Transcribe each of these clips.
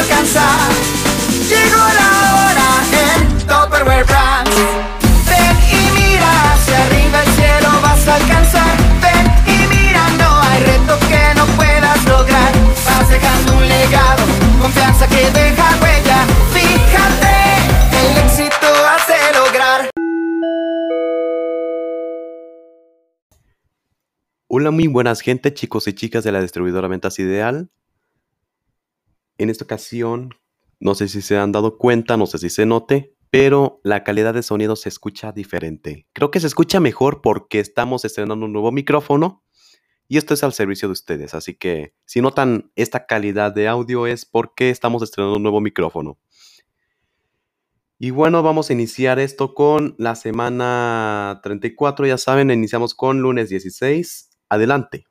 vas a alcanzar. Llegó la hora en Tupperware Brands. Ven y mira hacia arriba el cielo vas a alcanzar. Ven y mira, no hay reto que no puedas lograr. Vas dejando un legado, confianza que deja huella. Fíjate, el éxito hace lograr. Hola, muy buenas gente, chicos y chicas de la distribuidora Ventas Ideal. En esta ocasión, no sé si se han dado cuenta, no sé si se note, pero la calidad de sonido se escucha diferente. Creo que se escucha mejor porque estamos estrenando un nuevo micrófono y esto es al servicio de ustedes. Así que si notan esta calidad de audio es porque estamos estrenando un nuevo micrófono. Y bueno, vamos a iniciar esto con la semana 34. Ya saben, iniciamos con lunes 16. Adelante.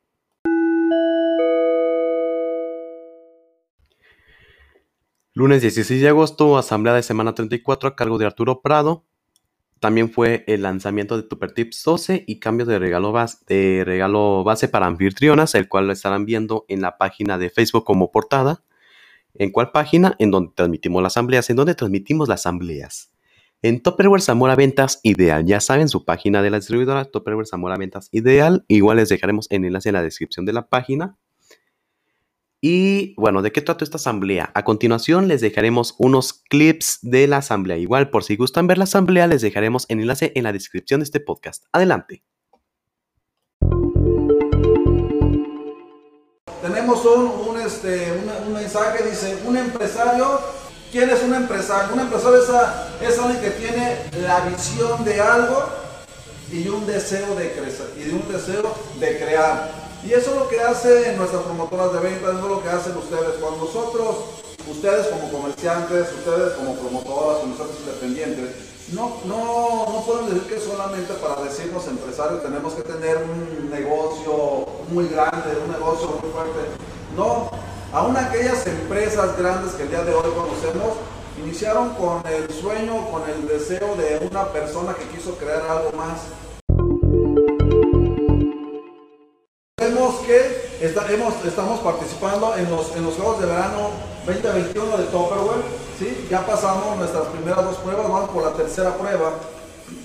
Lunes 16 de agosto, asamblea de semana 34 a cargo de Arturo Prado. También fue el lanzamiento de Tupper Tips 12 y cambio de regalo, base, de regalo base para anfitrionas, el cual lo estarán viendo en la página de Facebook como portada. ¿En cuál página? En donde transmitimos las asambleas. ¿En donde transmitimos las asambleas? En Topperware Zamora Ventas Ideal. Ya saben, su página de la distribuidora Topperware Zamora Ventas Ideal. Igual les dejaremos el enlace en la descripción de la página. Y bueno, ¿de qué trata esta asamblea? A continuación les dejaremos unos clips de la asamblea. Igual, por si gustan ver la asamblea, les dejaremos el enlace en la descripción de este podcast. Adelante. Tenemos un, un, este, un, un mensaje, dice, un empresario, ¿quién es un empresario? Un empresario es, es alguien que tiene la visión de algo y un deseo de crecer, y de un deseo de crear. Y eso es lo que hacen nuestras promotoras de ventas, eso es lo que hacen ustedes. Cuando nosotros, ustedes como comerciantes, ustedes como promotoras, comerciantes independientes, no, no, no podemos decir que solamente para decirnos empresarios tenemos que tener un negocio muy grande, un negocio muy fuerte. No, aún aquellas empresas grandes que el día de hoy conocemos, iniciaron con el sueño, con el deseo de una persona que quiso crear algo más. Estamos participando en los, en los Juegos de Verano 2021 de Tupperware. ¿sí? Ya pasamos nuestras primeras dos pruebas, vamos por la tercera prueba.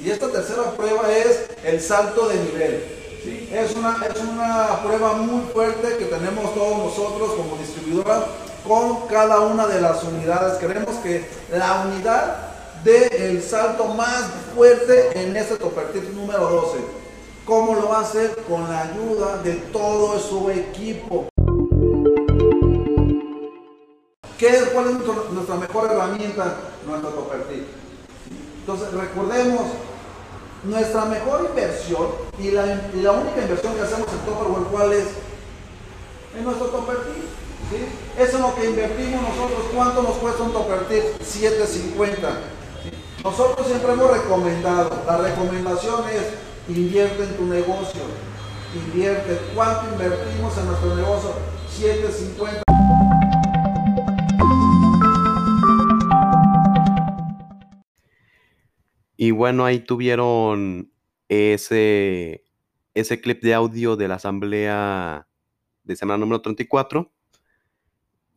Y esta tercera prueba es el salto de nivel. ¿sí? Es, una, es una prueba muy fuerte que tenemos todos nosotros como distribuidora con cada una de las unidades. Queremos que la unidad dé el salto más fuerte en este Tupper Tips número 12. ¿Cómo lo va a hacer? Con la ayuda de todo su equipo. ¿Qué ¿Cuál es nuestra mejor herramienta? Nuestro Tip. Entonces, recordemos, nuestra mejor inversión y la, única inversión que hacemos en Tupperware, ¿cuál es? En nuestro Tupper Tip. ¿sí? Eso es lo que invertimos nosotros. ¿Cuánto nos cuesta un Tupper Tip? 7.50. ¿sí? Nosotros siempre hemos recomendado, la recomendación es invierte en tu negocio. Invierte. ¿Cuánto invertimos en nuestro negocio? 7.50. Y bueno, ahí tuvieron ese, ese clip de audio de la asamblea de semana número 34.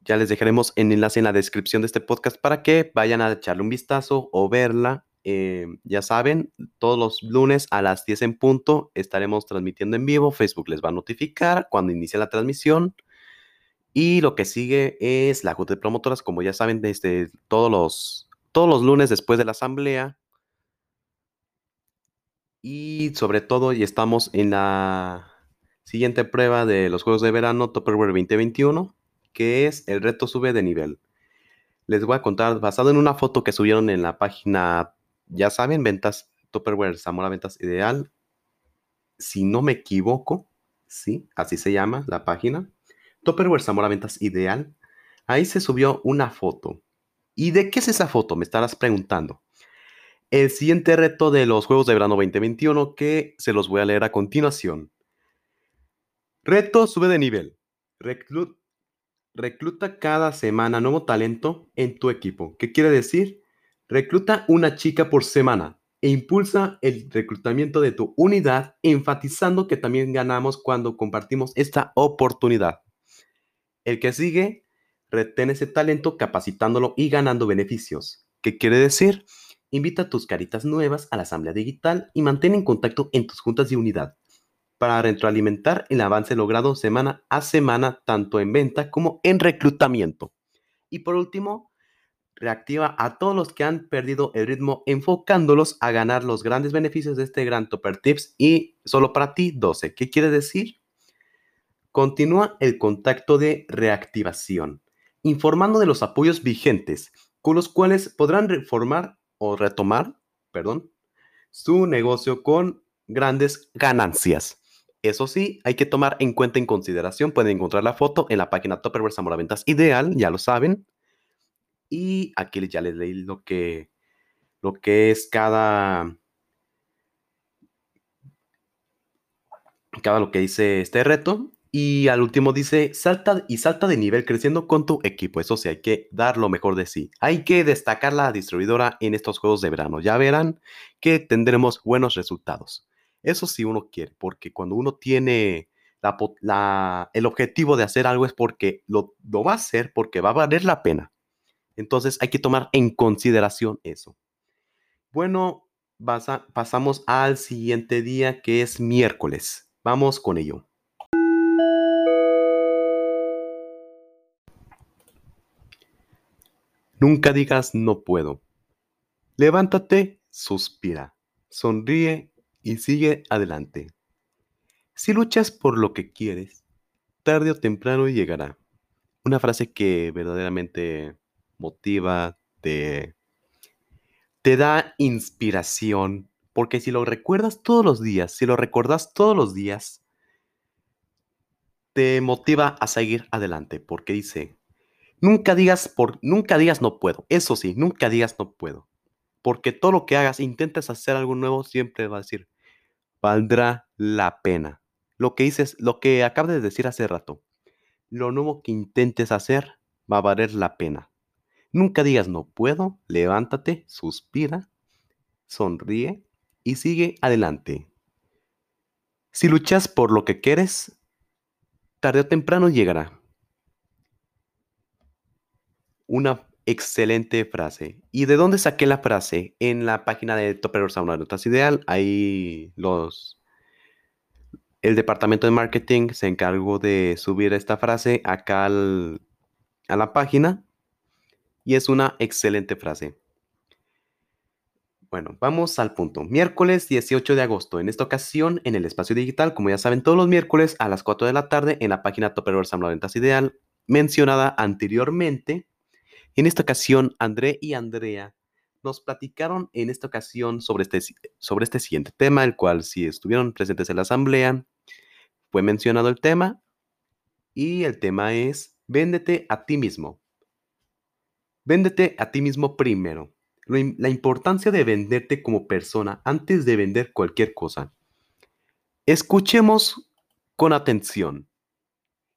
Ya les dejaremos el enlace en la descripción de este podcast para que vayan a echarle un vistazo o verla. Eh, ya saben, todos los lunes a las 10 en punto estaremos transmitiendo en vivo. Facebook les va a notificar cuando inicie la transmisión. Y lo que sigue es la junta de promotoras, como ya saben, desde todos los, todos los lunes después de la asamblea. Y sobre todo, y estamos en la siguiente prueba de los Juegos de Verano Tupperware 2021, que es el reto sube de nivel. Les voy a contar, basado en una foto que subieron en la página, ya saben, ventas Tupperware Zamora Ventas Ideal. Si no me equivoco, sí, así se llama la página. Tupperware Zamora Ventas Ideal. Ahí se subió una foto. ¿Y de qué es esa foto? Me estarás preguntando el siguiente reto de los Juegos de Verano 2021 que se los voy a leer a continuación. Reto sube de nivel. Reclu- recluta cada semana nuevo talento en tu equipo. ¿Qué quiere decir? Recluta una chica por semana e impulsa el reclutamiento de tu unidad, enfatizando que también ganamos cuando compartimos esta oportunidad. El que sigue, Retén ese talento capacitándolo y ganando beneficios. ¿Qué quiere decir? Invita a tus caritas nuevas a la asamblea digital y mantén en contacto en tus juntas de unidad para retroalimentar el avance logrado semana a semana tanto en venta como en reclutamiento. Y por último, reactiva a todos los que han perdido el ritmo enfocándolos a ganar los grandes beneficios de este gran Topper Tips y solo para ti 12. ¿Qué quiere decir? Continúa el contacto de reactivación, informando de los apoyos vigentes con los cuales podrán reformar o retomar, perdón, su negocio con grandes ganancias. Eso sí, hay que tomar en cuenta en consideración, pueden encontrar la foto en la página Topperware Zamora Ventas Ideal, ya lo saben. Y aquí ya les leí lo que, lo que es cada, cada lo que dice este reto. Y al último dice, salta y salta de nivel creciendo con tu equipo. Eso sí, hay que dar lo mejor de sí. Hay que destacar la distribuidora en estos juegos de verano. Ya verán que tendremos buenos resultados. Eso sí uno quiere, porque cuando uno tiene el objetivo de hacer algo es porque lo, va a hacer porque va a valer la pena. Entonces hay que tomar en consideración eso. Bueno, pasamos al siguiente día que es miércoles. Vamos con ello. Nunca digas no puedo. Levántate, suspira, sonríe y sigue adelante. Si luchas por lo que quieres, tarde o temprano llegará. Una frase que verdaderamente motiva, te, te da inspiración, porque si lo recuerdas todos los días, si lo recuerdas todos los días, te motiva a seguir adelante, porque dice, nunca digas por nunca digas no puedo. Eso sí, nunca digas no puedo. Porque todo lo que hagas, intentes hacer algo nuevo, siempre va a decir, valdrá la pena. Lo que dices, lo que acabas de decir hace rato, lo nuevo que intentes hacer va a valer la pena. Nunca digas no puedo, levántate, suspira, sonríe y sigue adelante. Si luchas por lo que quieres, tarde o temprano llegará. Una excelente frase. ¿Y de dónde saqué la frase? En la página de Topper Sauna Notas Ideal, ahí los... El departamento de marketing se encargó de subir esta frase acá a la página y es una excelente frase. Bueno, vamos al punto. Miércoles 18 de agosto. En esta ocasión, en el espacio digital, como ya saben, todos los miércoles a las 4 de la tarde en la página Topper Sauna Ventas Ideal, mencionada anteriormente, en esta ocasión, André y Andrea nos platicaron en esta ocasión sobre este, sobre este siguiente tema, el cual si estuvieron presentes en la asamblea, fue mencionado el tema y el tema es véndete a ti mismo. Véndete a ti mismo primero. La importancia de venderte como persona antes de vender cualquier cosa. Escuchemos con atención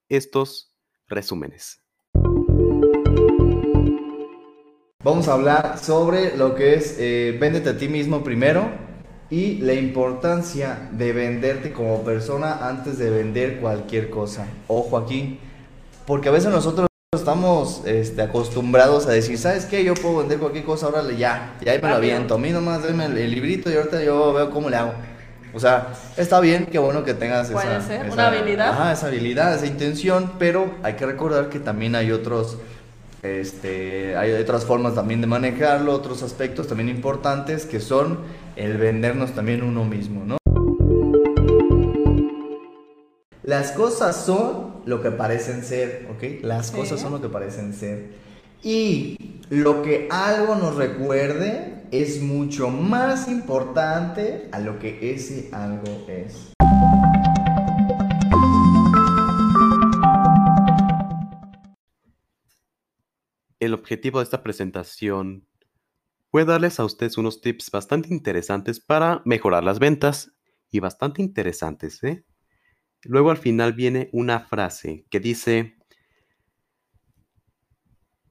estos resúmenes. Vamos a hablar sobre lo que es eh, véndete a ti mismo primero y la importancia de venderte como persona antes de vender cualquier cosa. Ojo aquí, porque a veces nosotros estamos este, acostumbrados a decir, ¿sabes qué? Yo puedo vender cualquier cosa, órale, ya, ya ahí me lo aviento. A mí nomás denme el, librito y ahorita yo veo cómo le hago. O sea, está bien, qué bueno que tengas Puede esa, ser, esa, una habilidad. Ajá, esa habilidad, esa intención, pero hay que recordar que también hay otros este, hay otras formas también de manejarlo, otros aspectos también importantes que son el vendernos también uno mismo, ¿no? Las cosas son lo que parecen ser, ¿ok? Las cosas son lo que parecen ser. Y lo que algo nos recuerde es mucho más importante a lo que ese algo es. El objetivo de esta presentación fue darles a ustedes unos tips bastante interesantes para mejorar las ventas y bastante interesantes. ¿eh? Luego al final viene una frase que dice,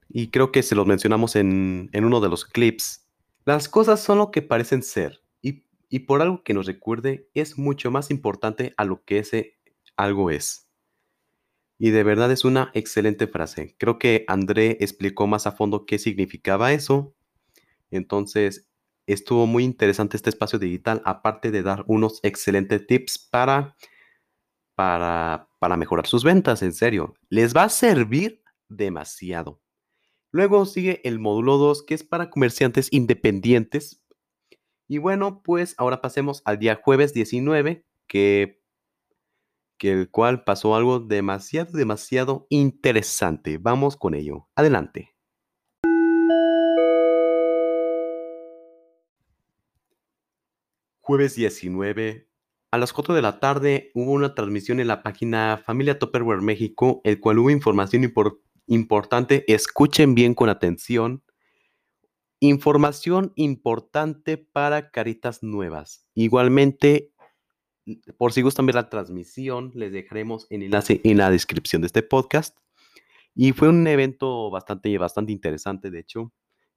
y creo que se los mencionamos en, uno de los clips, las cosas son lo que parecen ser y, y por algo que nos recuerde es mucho más importante a lo que ese algo es. Y de verdad es una excelente frase. Creo que André explicó más a fondo qué significaba eso. Entonces, estuvo muy interesante este espacio digital, aparte de dar unos excelentes tips para, para, para mejorar sus ventas, en serio. Les va a servir demasiado. Luego sigue el módulo 2, que es para comerciantes independientes. Y bueno, pues ahora pasemos al día jueves 19, que, que el cual pasó algo demasiado, demasiado interesante. Vamos con ello. Adelante. Jueves 19. A las 4 de la tarde hubo una transmisión en la página Familia Topperware México, el cual hubo información importante escuchen bien con atención. Información importante para caritas nuevas. Igualmente, por si gustan ver la transmisión, les dejaremos el enlace en la descripción de este podcast. Y fue un evento bastante, bastante interesante, de hecho.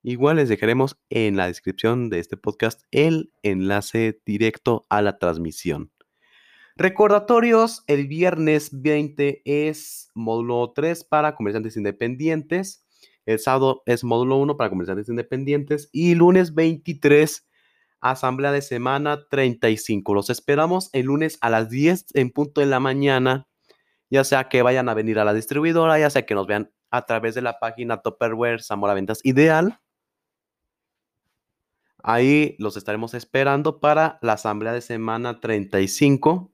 Igual les dejaremos en la descripción de este podcast el enlace directo a la transmisión. Recordatorios, el viernes 20 es módulo 3 para comerciantes independientes. El sábado es módulo 1 para comerciantes independientes. Y lunes 23, asamblea de semana 35. Los esperamos el lunes a las 10 en punto de la mañana. Ya sea que vayan a venir a la distribuidora, ya sea que nos vean a través de la página Topperware Zamora Ventas Ideal. Ahí los estaremos esperando para la asamblea de semana 35.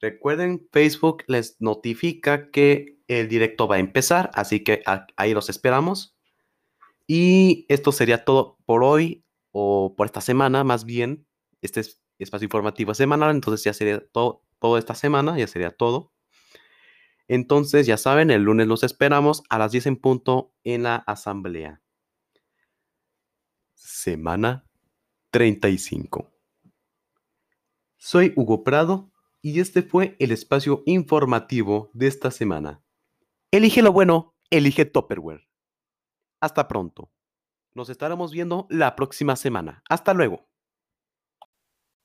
Recuerden, Facebook les notifica que el directo va a empezar, así que ahí los esperamos. Y esto sería todo por hoy o por esta semana, más bien. Este es espacio informativo semanal, entonces ya sería todo, toda esta semana, ya sería todo. Entonces, ya saben, el lunes los esperamos a las 10 en punto en la asamblea. Semana 35. Soy Hugo Prado y este fue el espacio informativo de esta semana. Elige lo bueno, elige Topperware. Hasta pronto. Nos estaremos viendo la próxima semana. Hasta luego.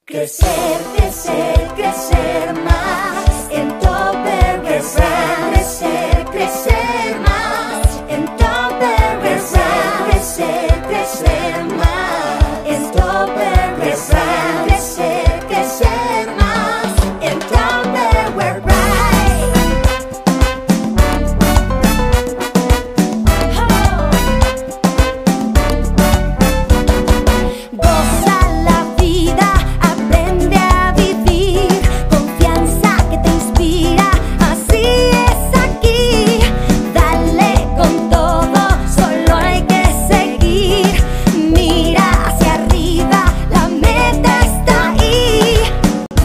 Crecer, crecer, crecer más en crecer, más en começar.